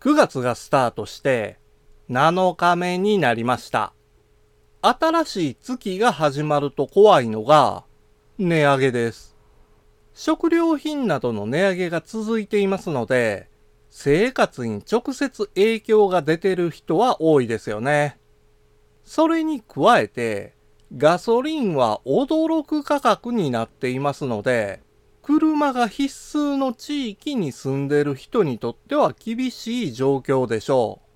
9月がスタートして7日目になりました。新しい月が始まると怖いのが値上げです。食料品などの値上げが続いていますので、生活に直接影響が出てる人は多いですよね。それに加えて、ガソリンは驚く価格になっていますので、車が必須の地域に住んでる人にとっては厳しい状況でしょう。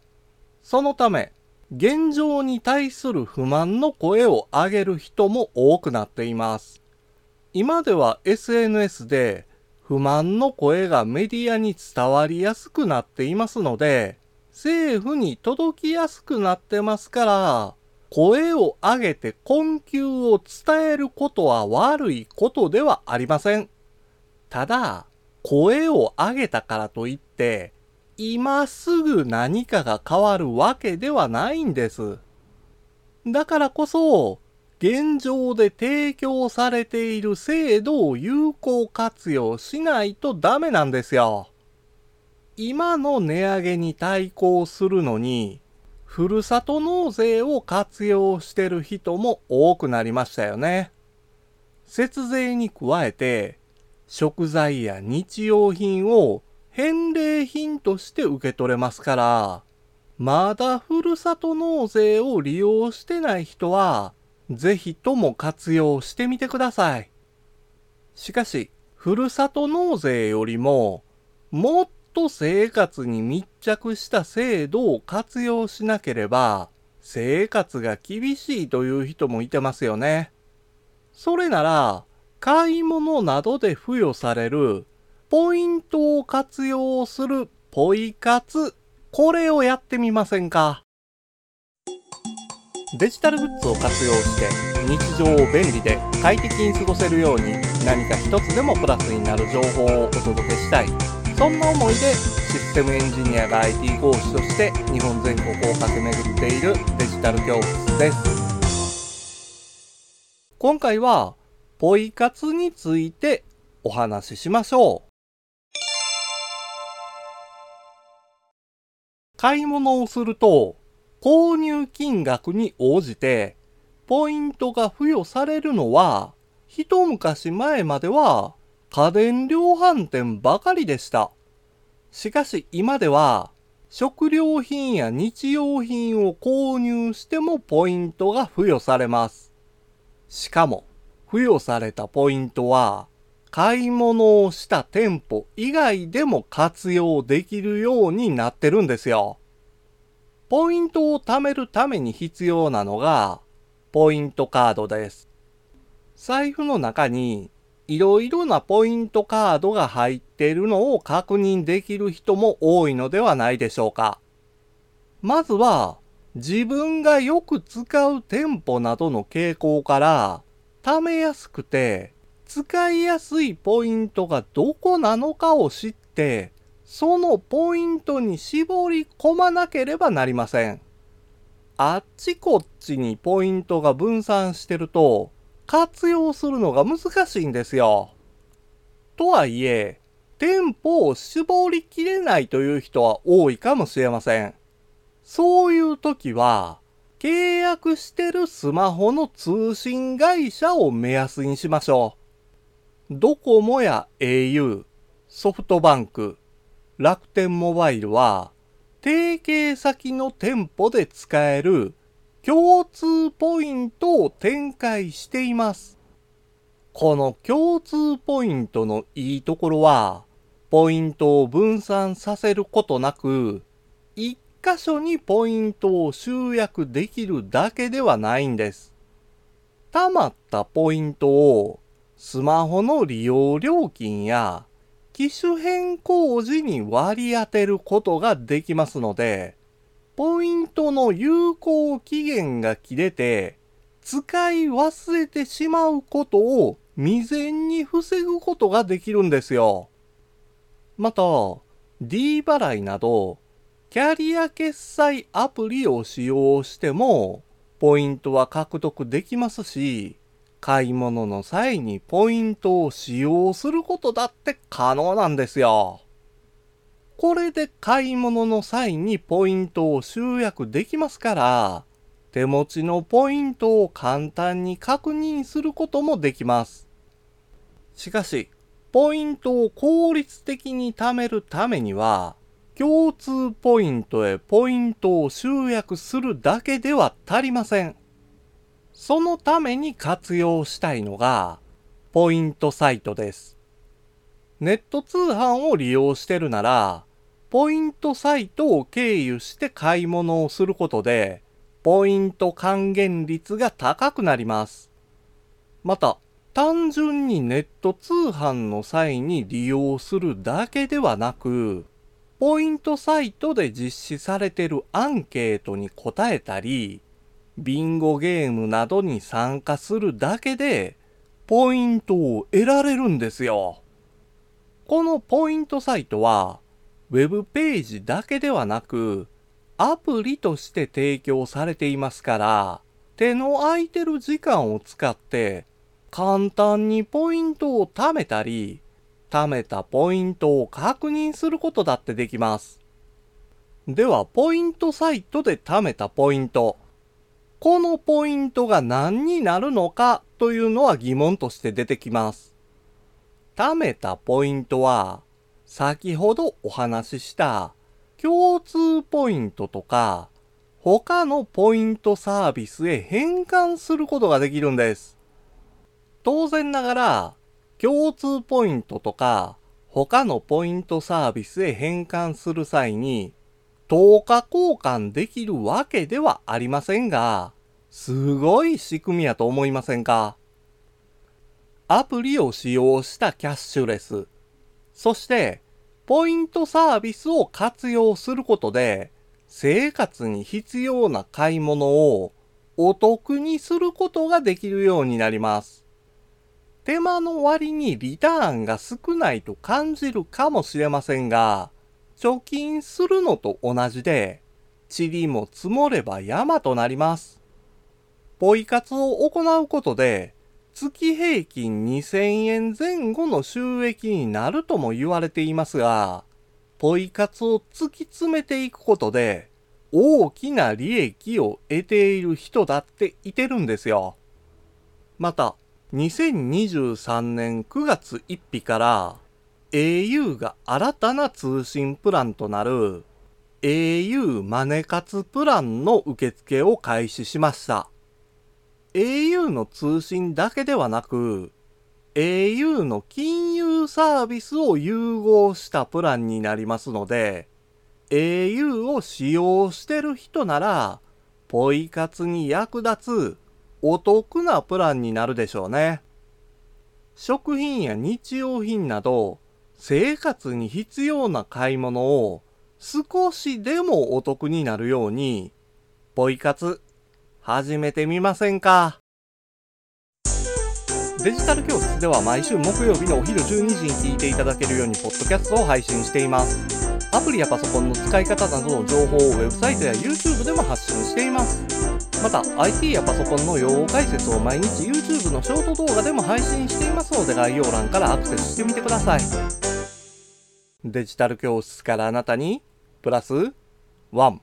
そのため、現状に対する不満の声を上げる人も多くなっています。今では SNS で不満の声がメディアに伝わりやすくなっていますので、政府に届きやすくなってますから、声を上げて困窮を伝えることは悪いことではありません。ただ、声を上げたからといって、今すぐ何かが変わるわけではないんです。だからこそ、現状で提供されている制度を有効活用しないとダメなんですよ。今の値上げに対抗するのに、ふるさと納税を活用してる人も多くなりましたよね。節税に加えて、食材や日用品を返礼品として受け取れますから、まだふるさと納税を利用してない人は、ぜひとも活用してみてください。しかし、ふるさと納税よりも、もっと生活に密着した制度を活用しなければ、生活が厳しいという人もいてますよね。それなら、買い物などで付与されるポイントを活用するポイ活、これをやってみませんか？デジタルグッズを活用して日常を便利で快適に過ごせるように何か一つでもプラスになる情報をお届けしたい。そんな思いでシステムエンジニアが IT 講師として日本全国を駆け巡っているデジタル教室です。今回はポイ活についてお話ししましょう。買い物をすると、購入金額に応じて、ポイントが付与されるのは、一昔前までは家電量販店ばかりでした。しかし今では、食料品や日用品を購入してもポイントが付与されます。しかも、付与されたポイントは、買い物をした店舗以外でも活用できるようになってるんですよ。ポイントを貯めるために必要なのが、ポイントカードです。財布の中にいろいろなポイントカードが入っているのを確認できる人も多いのではないでしょうか。まずは、自分がよく使う店舗などの傾向から、貯めやすくて使いやすいポイントがどこなのかを知って、そのポイントに絞り込まなければなりません。あっちこっちにポイントが分散してると、活用するのが難しいんですよ。とはいえ、店舗を絞りきれないという人は多いかもしれません。そういう時は、契約してるスマホの通信会社を目安にしましょう。ドコモや au、ソフトバンク、楽天モバイルは、提携先の店舗で使える共通ポイントを展開しています。この共通ポイントのいいところは、ポイントを分散させることなく、一箇所にポイントを集約できるだけではないんです。溜まったポイントをスマホの利用料金や機種変更時に割り当てることができますので、ポイントの有効期限が切れて使い忘れてしまうことを未然に防ぐことができるんですよ。また、D 払いなどキャリア決済アプリを使用しても、ポイントは獲得できますし、買い物の際にポイントを使用することだって可能なんですよ。これで買い物の際にポイントを集約できますから、手持ちのポイントを簡単に確認することもできます。しかし、ポイントを効率的に貯めるためには、共通ポイントへポイントを集約するだけでは足りません。そのために活用したいのが、ポイントサイトです。ネット通販を利用してるなら、ポイントサイトを経由して買い物をすることで、ポイント還元率が高くなります。また、単純にネット通販の際に利用するだけではなく、ポイントサイトで実施されてるアンケートに答えたり、ビンゴゲームなどに参加するだけで、ポイントを得られるんですよ。このポイントサイトは、ウェブページだけではなく、アプリとして提供されていますから、手の空いてる時間を使って、簡単にポイントを貯めたり、貯めたポイントを確認することだってできます。では、ポイントサイトで貯めたポイント。このポイントが何になるのかというのは疑問として出てきます。貯めたポイントは、先ほどお話しした共通ポイントとか、他のポイントサービスへ変換することができるんです。当然ながら、共通ポイントとか、他のポイントサービスへ変換する際に、10日交換できるわけではありませんが、すごい仕組みやと思いませんか？アプリを使用したキャッシュレス、そして、ポイントサービスを活用することで、生活に必要な買い物をお得にすることができるようになります。手間の割にリターンが少ないと感じるかもしれませんが、貯金するのと同じで、塵も積もれば山となります。ポイ活を行うことで、月平均2000円前後の収益になるとも言われていますが、ポイ活を突き詰めていくことで、大きな利益を得ている人だっていてるんですよ。また、2023年9月1日から au が新たな通信プランとなる au マネ活プランの受付を開始しました。au の通信だけではなく、au の金融サービスを融合したプランになりますので、au を使用してる人なら、ポイ活に役立つお得なプランになるでしょうね。食品や日用品など、生活に必要な買い物を少しでもお得になるように、ポイ活始めてみませんかデジタル教室では毎週木曜日のお昼12時に聞いていただけるようにポッドキャストを配信しています。アプリやパソコンの使い方などの情報をウェブサイトや YouTube でも発信しています。また IT やパソコンの用語解説を毎日 YouTube のショート動画でも配信していますので概要欄からアクセスしてみてください。デジタル教室からあなたにプラス1